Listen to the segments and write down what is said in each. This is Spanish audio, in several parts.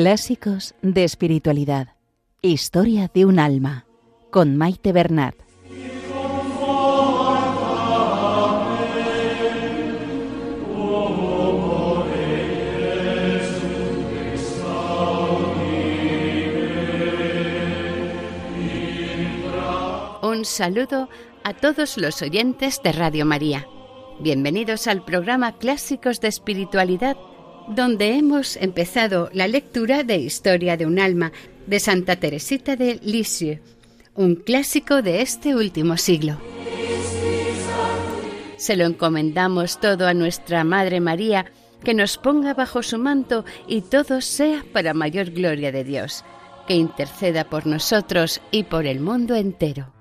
Clásicos de Espiritualidad. Historia de un alma. Con Maite Bernat. Un saludo a todos los oyentes de Radio María. Bienvenidos al programa Clásicos de Espiritualidad donde hemos empezado la lectura de Historia de un alma de Santa Teresita de Lisieux, un clásico de este último siglo. Se lo encomendamos todo a nuestra Madre María, que nos ponga bajo su manto y todo sea para mayor gloria de Dios, que interceda por nosotros y por el mundo entero.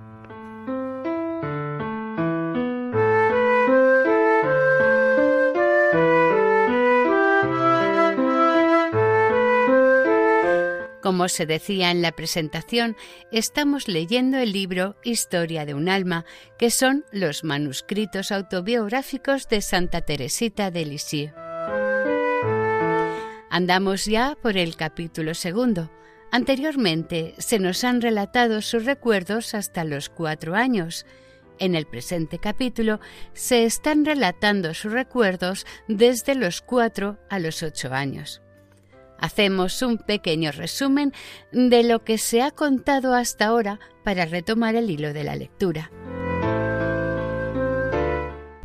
Como se decía en la presentación, estamos leyendo el libro Historia de un alma, que son los manuscritos autobiográficos de Santa Teresita de Lisieux. Andamos ya por el capítulo segundo. Anteriormente se nos han relatado sus recuerdos hasta los cuatro años. En el presente capítulo se están relatando sus recuerdos desde los cuatro a los ocho años. Hacemos un pequeño resumen de lo que se ha contado hasta ahora para retomar el hilo de la lectura.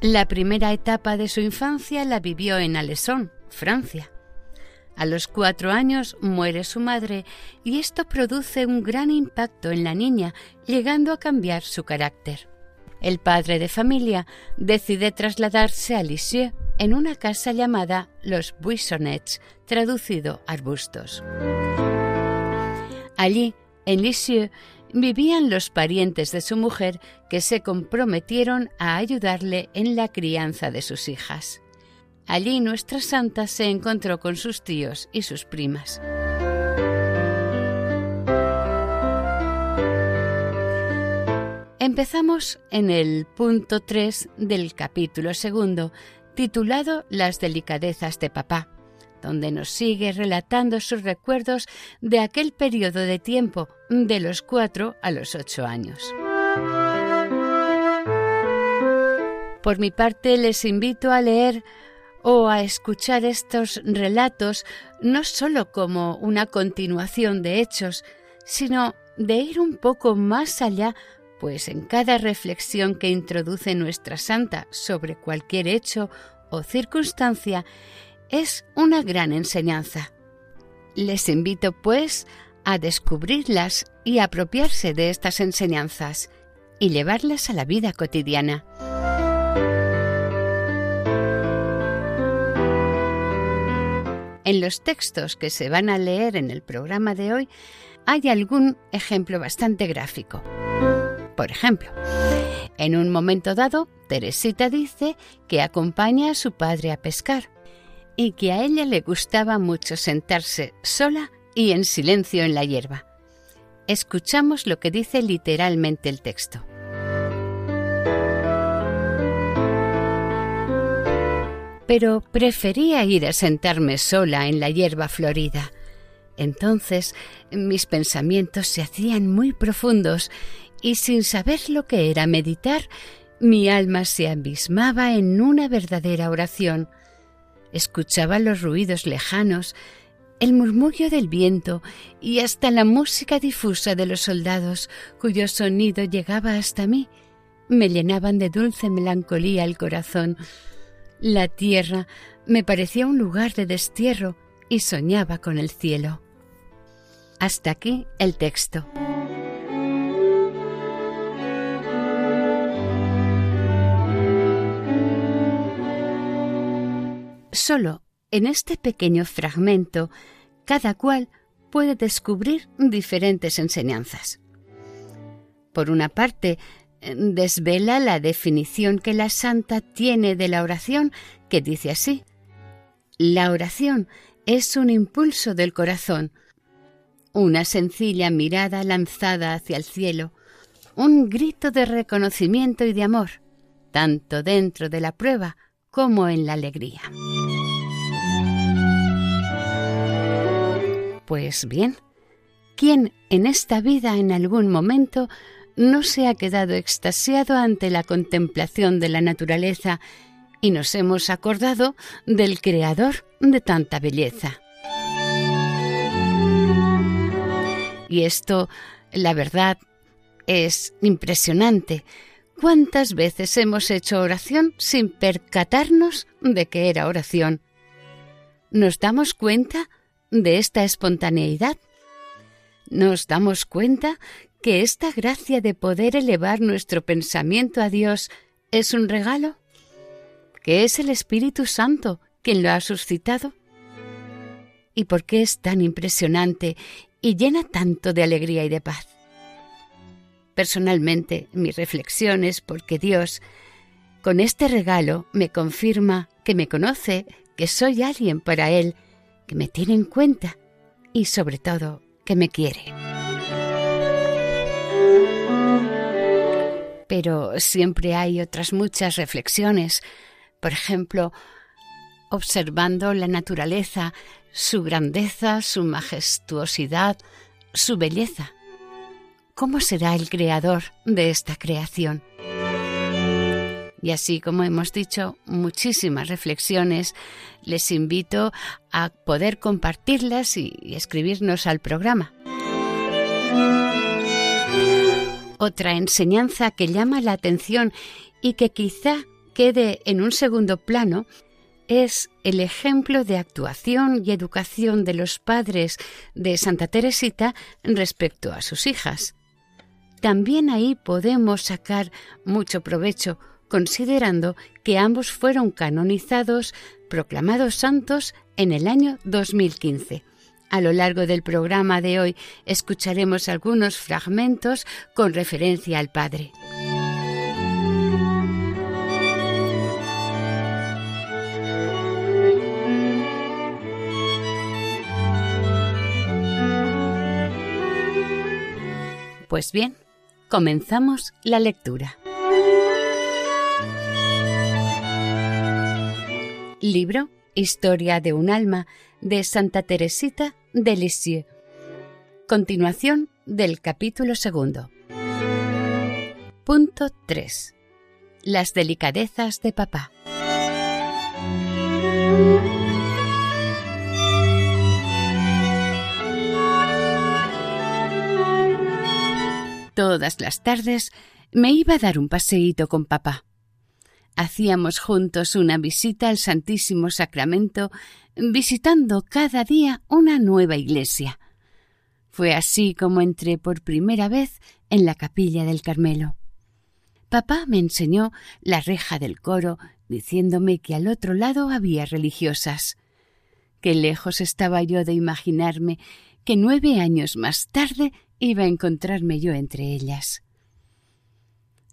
La primera etapa de su infancia la vivió en Alessón, Francia. A los cuatro años muere su madre y esto produce un gran impacto en la niña, llegando a cambiar su carácter. El padre de familia decide trasladarse a Lisieux, en una casa llamada Los Buissonets, traducido arbustos. Allí, en Lisieux, vivían los parientes de su mujer que se comprometieron a ayudarle en la crianza de sus hijas. Allí nuestra santa se encontró con sus tíos y sus primas. Empezamos en el punto 3 del capítulo segundo, titulado Las delicadezas de papá, donde nos sigue relatando sus recuerdos de aquel periodo de tiempo, de los cuatro a los ocho años. Por mi parte, les invito a leer o a escuchar estos relatos no sólo como una continuación de hechos, sino de ir un poco más allá pues en cada reflexión que introduce nuestra santa sobre cualquier hecho o circunstancia es una gran enseñanza. Les invito, pues, a descubrirlas y apropiarse de estas enseñanzas y llevarlas a la vida cotidiana. En los textos que se van a leer en el programa de hoy hay algún ejemplo bastante gráfico. Por ejemplo, en un momento dado, Teresita dice que acompaña a su padre a pescar y que a ella le gustaba mucho sentarse sola y en silencio en la hierba. Escuchamos lo que dice literalmente el texto. Pero prefería ir a sentarme sola en la hierba florida. Entonces mis pensamientos se hacían muy profundos y sin saber lo que era meditar, mi alma se abismaba en una verdadera oración. Escuchaba los ruidos lejanos, el murmullo del viento y hasta la música difusa de los soldados, cuyo sonido llegaba hasta mí. Me llenaban de dulce melancolía el corazón. La tierra me parecía un lugar de destierro y soñaba con el cielo. Hasta aquí el texto. Solo en este pequeño fragmento cada cual puede descubrir diferentes enseñanzas. Por una parte, desvela la definición que la santa tiene de la oración, que dice así, la oración es un impulso del corazón, una sencilla mirada lanzada hacia el cielo, un grito de reconocimiento y de amor, tanto dentro de la prueba como en la alegría. Pues bien, ¿quién en esta vida en algún momento no se ha quedado extasiado ante la contemplación de la naturaleza y nos hemos acordado del Creador de tanta belleza? Y esto, la verdad, es impresionante. ¿Cuántas veces hemos hecho oración sin percatarnos de que era oración? ¿Nos damos cuenta de esta espontaneidad? ¿Nos damos cuenta que esta gracia de poder elevar nuestro pensamiento a Dios es un regalo? ¿Que es el Espíritu Santo quien lo ha suscitado? ¿Y por qué es tan impresionante y llena tanto de alegría y de paz? Personalmente, mi reflexión es porque Dios, con este regalo, me confirma que me conoce, que soy alguien para Él, me tiene en cuenta y sobre todo que me quiere. Pero siempre hay otras muchas reflexiones, por ejemplo, observando la naturaleza, su grandeza, su majestuosidad, su belleza. ¿Cómo será el creador de esta creación? Y así como hemos dicho muchísimas reflexiones, les invito a poder compartirlas y escribirnos al programa. Otra enseñanza que llama la atención y que quizá quede en un segundo plano es el ejemplo de actuación y educación de los padres de Santa Teresita respecto a sus hijas también ahí podemos sacar mucho provecho, considerando que ambos fueron canonizados, proclamados santos en el año 2015. A lo largo del programa de hoy escucharemos algunos fragmentos con referencia al Padre. Pues bien, Comenzamos la lectura. Libro Historia de un alma de Santa Teresita de Lisieux. Continuación del capítulo segundo. Punto 3. Las delicadezas de papá. Todas las tardes me iba a dar un paseíto con papá. Hacíamos juntos una visita al Santísimo Sacramento, visitando cada día una nueva iglesia. Fue así como entré por primera vez en la capilla del Carmelo. Papá me enseñó la reja del coro, diciéndome que al otro lado había religiosas. Qué lejos estaba yo de imaginarme que nueve años más tarde iba a encontrarme yo entre ellas.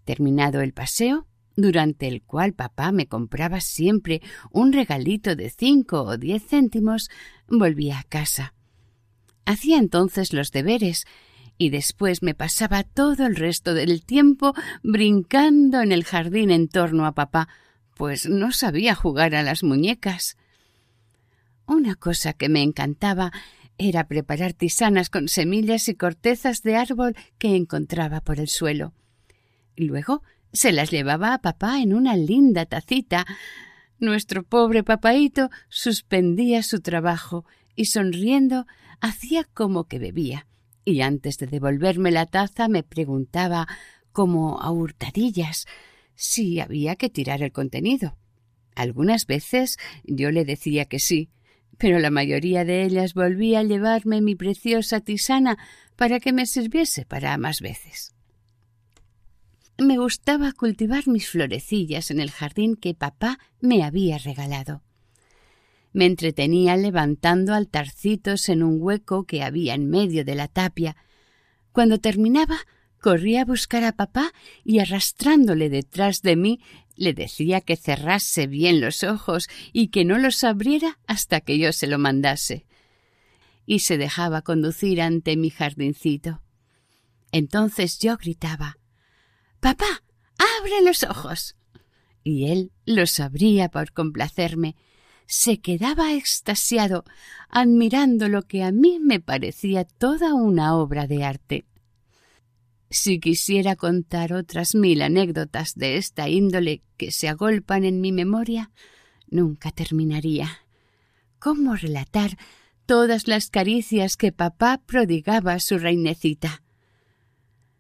Terminado el paseo, durante el cual papá me compraba siempre un regalito de cinco o diez céntimos, volví a casa. Hacía entonces los deberes y después me pasaba todo el resto del tiempo brincando en el jardín en torno a papá, pues no sabía jugar a las muñecas. Una cosa que me encantaba era preparar tisanas con semillas y cortezas de árbol que encontraba por el suelo. Luego se las llevaba a papá en una linda tacita. Nuestro pobre papaíto suspendía su trabajo y sonriendo hacía como que bebía, y antes de devolverme la taza me preguntaba, como a hurtadillas, si había que tirar el contenido. Algunas veces yo le decía que sí, pero la mayoría de ellas volvía a llevarme mi preciosa tisana para que me sirviese para más veces. Me gustaba cultivar mis florecillas en el jardín que papá me había regalado. Me entretenía levantando altarcitos en un hueco que había en medio de la tapia. Cuando terminaba, corría a buscar a papá y arrastrándole detrás de mí le decía que cerrase bien los ojos y que no los abriera hasta que yo se lo mandase. Y se dejaba conducir ante mi jardincito. Entonces yo gritaba Papá, abre los ojos. Y él los abría por complacerme, se quedaba extasiado admirando lo que a mí me parecía toda una obra de arte. Si quisiera contar otras mil anécdotas de esta índole que se agolpan en mi memoria, nunca terminaría. ¿Cómo relatar todas las caricias que papá prodigaba a su reinecita?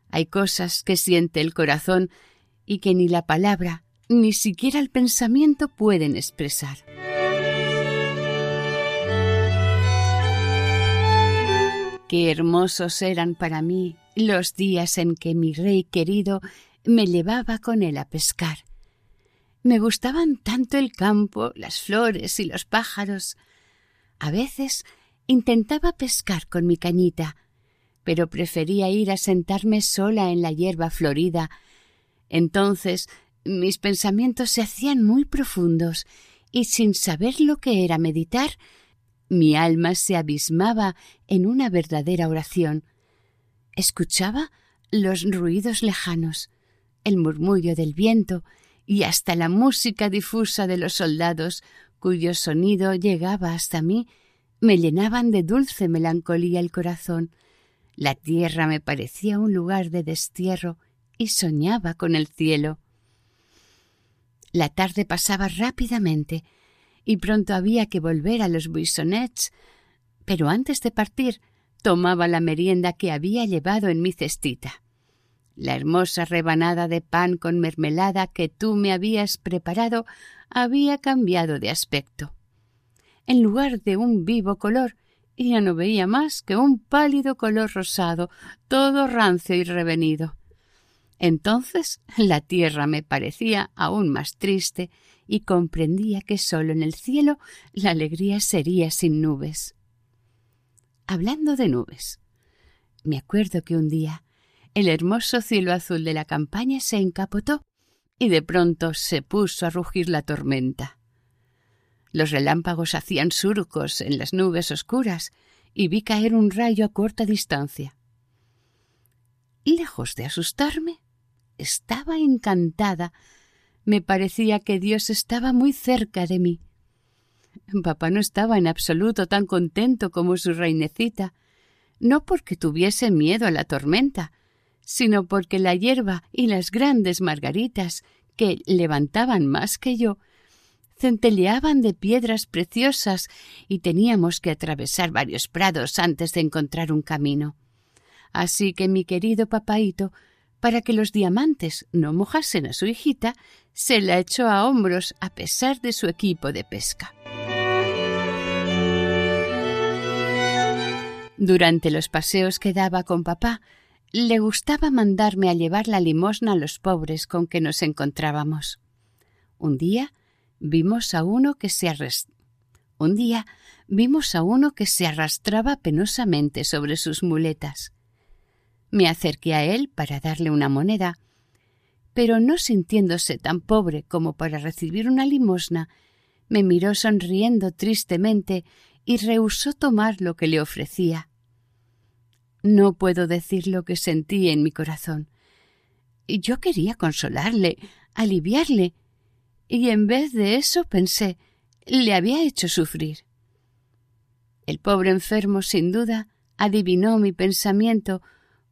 Hay cosas que siente el corazón y que ni la palabra, ni siquiera el pensamiento pueden expresar. Qué hermosos eran para mí los días en que mi rey querido me llevaba con él a pescar. Me gustaban tanto el campo, las flores y los pájaros. A veces intentaba pescar con mi cañita, pero prefería ir a sentarme sola en la hierba florida. Entonces mis pensamientos se hacían muy profundos y sin saber lo que era meditar, mi alma se abismaba en una verdadera oración. Escuchaba los ruidos lejanos, el murmullo del viento y hasta la música difusa de los soldados, cuyo sonido llegaba hasta mí, me llenaban de dulce melancolía el corazón. La tierra me parecía un lugar de destierro y soñaba con el cielo. La tarde pasaba rápidamente y pronto había que volver a los buissonets, pero antes de partir tomaba la merienda que había llevado en mi cestita. La hermosa rebanada de pan con mermelada que tú me habías preparado había cambiado de aspecto. En lugar de un vivo color, ya no veía más que un pálido color rosado, todo rancio y revenido. Entonces la tierra me parecía aún más triste y comprendía que sólo en el cielo la alegría sería sin nubes. Hablando de nubes, me acuerdo que un día el hermoso cielo azul de la campaña se encapotó y de pronto se puso a rugir la tormenta. Los relámpagos hacían surcos en las nubes oscuras y vi caer un rayo a corta distancia. Lejos de asustarme, estaba encantada me parecía que Dios estaba muy cerca de mí. Papá no estaba en absoluto tan contento como su reinecita, no porque tuviese miedo a la tormenta, sino porque la hierba y las grandes margaritas, que levantaban más que yo, centelleaban de piedras preciosas y teníamos que atravesar varios prados antes de encontrar un camino. Así que mi querido papaíto para que los diamantes no mojasen a su hijita, se la echó a hombros a pesar de su equipo de pesca. Durante los paseos que daba con papá, le gustaba mandarme a llevar la limosna a los pobres con que nos encontrábamos. Un día vimos a uno que se Un día vimos a uno que se arrastraba penosamente sobre sus muletas. Me acerqué a él para darle una moneda, pero no sintiéndose tan pobre como para recibir una limosna, me miró sonriendo tristemente y rehusó tomar lo que le ofrecía. No puedo decir lo que sentí en mi corazón. Yo quería consolarle, aliviarle, y en vez de eso pensé, le había hecho sufrir. El pobre enfermo, sin duda, adivinó mi pensamiento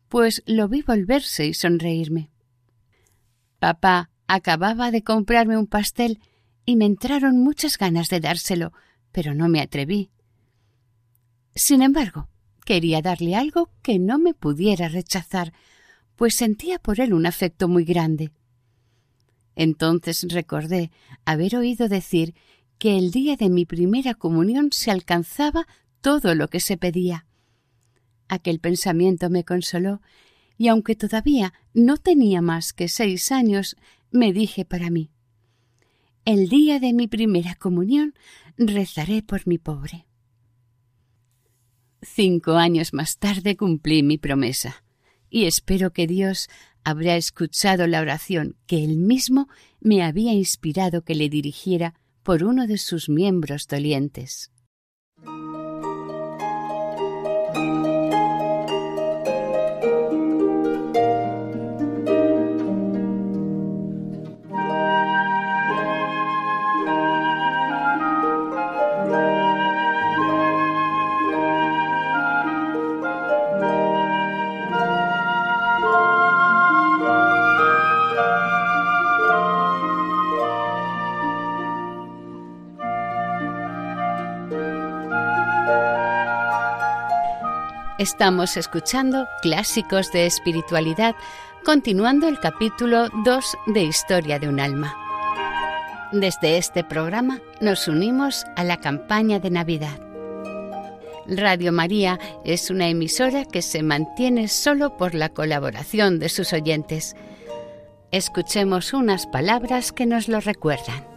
pues lo vi volverse y sonreírme. Papá acababa de comprarme un pastel y me entraron muchas ganas de dárselo, pero no me atreví. Sin embargo, quería darle algo que no me pudiera rechazar, pues sentía por él un afecto muy grande. Entonces recordé haber oído decir que el día de mi primera comunión se alcanzaba todo lo que se pedía. Aquel pensamiento me consoló, y aunque todavía no tenía más que seis años, me dije para mí El día de mi primera comunión rezaré por mi pobre. Cinco años más tarde cumplí mi promesa, y espero que Dios habrá escuchado la oración que él mismo me había inspirado que le dirigiera por uno de sus miembros dolientes. Estamos escuchando Clásicos de Espiritualidad, continuando el capítulo 2 de Historia de un Alma. Desde este programa nos unimos a la campaña de Navidad. Radio María es una emisora que se mantiene solo por la colaboración de sus oyentes. Escuchemos unas palabras que nos lo recuerdan.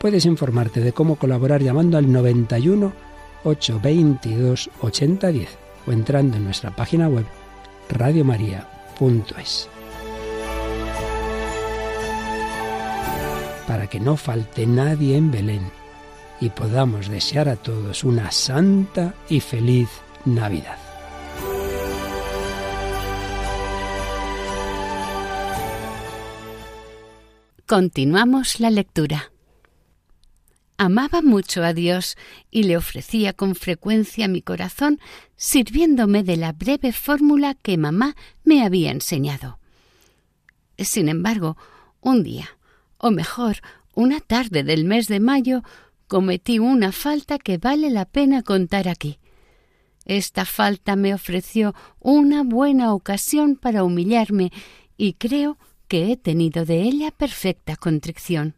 Puedes informarte de cómo colaborar llamando al 91 822 8010 o entrando en nuestra página web radiomaria.es. Para que no falte nadie en Belén y podamos desear a todos una santa y feliz Navidad. Continuamos la lectura. Amaba mucho a Dios y le ofrecía con frecuencia mi corazón sirviéndome de la breve fórmula que mamá me había enseñado. Sin embargo, un día, o mejor, una tarde del mes de mayo, cometí una falta que vale la pena contar aquí. Esta falta me ofreció una buena ocasión para humillarme y creo que he tenido de ella perfecta contrición.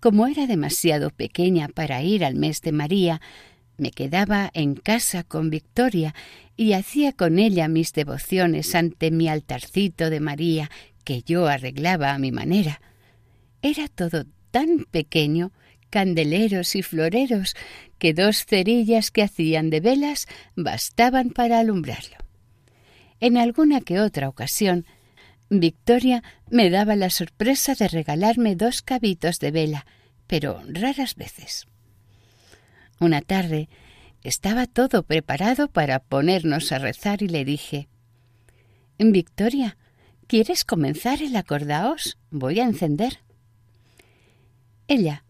Como era demasiado pequeña para ir al mes de María, me quedaba en casa con Victoria y hacía con ella mis devociones ante mi altarcito de María que yo arreglaba a mi manera. Era todo tan pequeño, candeleros y floreros, que dos cerillas que hacían de velas bastaban para alumbrarlo. En alguna que otra ocasión Victoria me daba la sorpresa de regalarme dos cabitos de vela, pero raras veces. Una tarde estaba todo preparado para ponernos a rezar y le dije Victoria, ¿quieres comenzar el acordaos? Voy a encender. Ella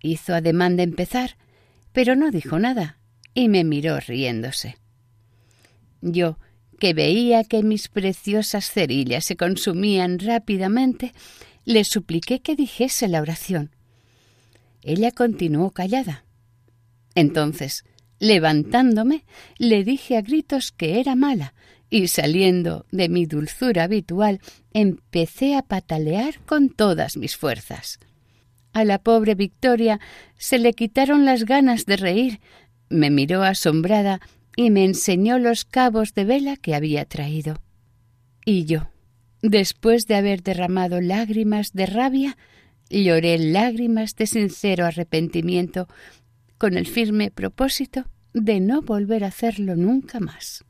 hizo ademán de empezar, pero no dijo nada y me miró riéndose. Yo, que veía que mis preciosas cerillas se consumían rápidamente, le supliqué que dijese la oración. Ella continuó callada. Entonces, levantándome, le dije a gritos que era mala, y saliendo de mi dulzura habitual, empecé a patalear con todas mis fuerzas. A la pobre Victoria se le quitaron las ganas de reír, me miró asombrada y me enseñó los cabos de vela que había traído. Y yo, después de haber derramado lágrimas de rabia, lloré lágrimas de sincero arrepentimiento con el firme propósito de no volver a hacerlo nunca más.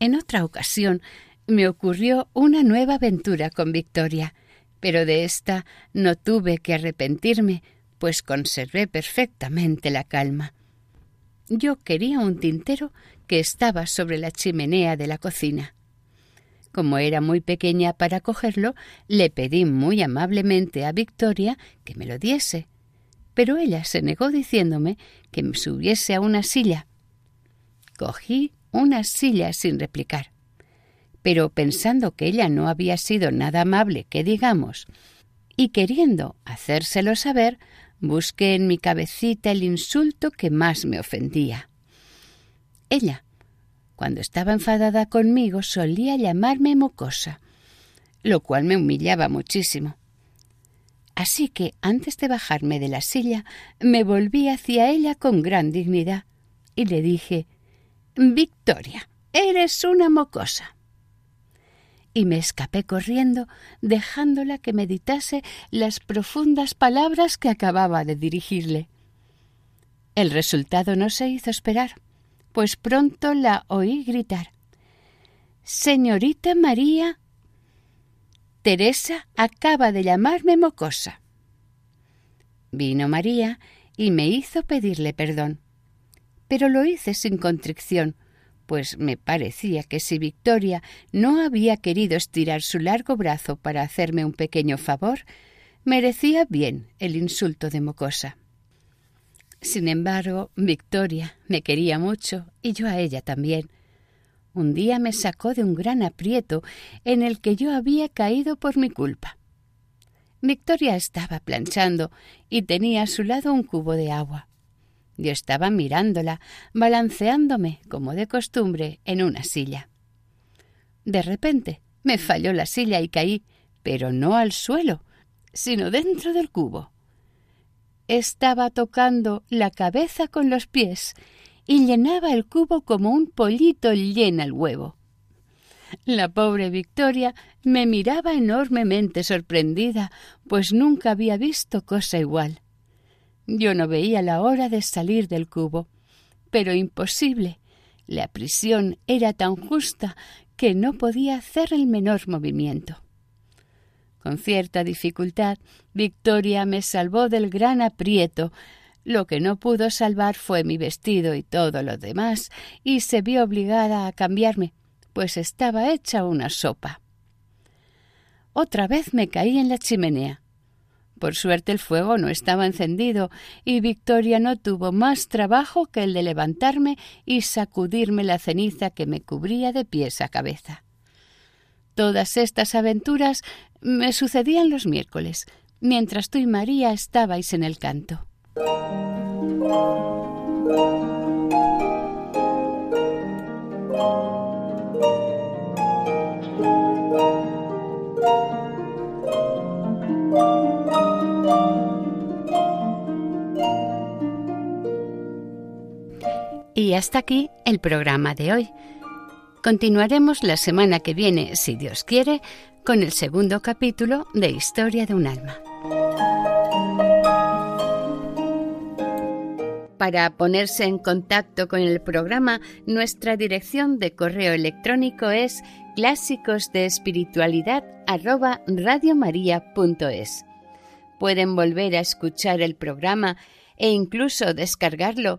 En otra ocasión me ocurrió una nueva aventura con Victoria, pero de esta no tuve que arrepentirme, pues conservé perfectamente la calma. Yo quería un tintero que estaba sobre la chimenea de la cocina. Como era muy pequeña para cogerlo, le pedí muy amablemente a Victoria que me lo diese, pero ella se negó diciéndome que me subiese a una silla. Cogí una silla sin replicar, pero pensando que ella no había sido nada amable que digamos, y queriendo hacérselo saber, Busqué en mi cabecita el insulto que más me ofendía. Ella, cuando estaba enfadada conmigo, solía llamarme mocosa, lo cual me humillaba muchísimo. Así que antes de bajarme de la silla, me volví hacia ella con gran dignidad y le dije Victoria, eres una mocosa. Y me escapé corriendo, dejándola que meditase las profundas palabras que acababa de dirigirle. El resultado no se hizo esperar, pues pronto la oí gritar Señorita María Teresa acaba de llamarme mocosa. Vino María y me hizo pedirle perdón. Pero lo hice sin contrición, pues me parecía que si Victoria no había querido estirar su largo brazo para hacerme un pequeño favor, merecía bien el insulto de mocosa. Sin embargo, Victoria me quería mucho y yo a ella también un día me sacó de un gran aprieto en el que yo había caído por mi culpa. Victoria estaba planchando y tenía a su lado un cubo de agua. Yo estaba mirándola, balanceándome, como de costumbre, en una silla. De repente me falló la silla y caí, pero no al suelo, sino dentro del cubo. Estaba tocando la cabeza con los pies y llenaba el cubo como un pollito llena el huevo. La pobre Victoria me miraba enormemente sorprendida, pues nunca había visto cosa igual. Yo no veía la hora de salir del cubo, pero imposible. La prisión era tan justa que no podía hacer el menor movimiento. Con cierta dificultad, Victoria me salvó del gran aprieto, lo que no pudo salvar fue mi vestido y todo lo demás, y se vio obligada a cambiarme, pues estaba hecha una sopa. Otra vez me caí en la chimenea. Por suerte el fuego no estaba encendido y Victoria no tuvo más trabajo que el de levantarme y sacudirme la ceniza que me cubría de pies a cabeza. Todas estas aventuras me sucedían los miércoles, mientras tú y María estabais en el canto. Y hasta aquí el programa de hoy. Continuaremos la semana que viene, si Dios quiere, con el segundo capítulo de Historia de un alma. Para ponerse en contacto con el programa, nuestra dirección de correo electrónico es clásicos Pueden volver a escuchar el programa e incluso descargarlo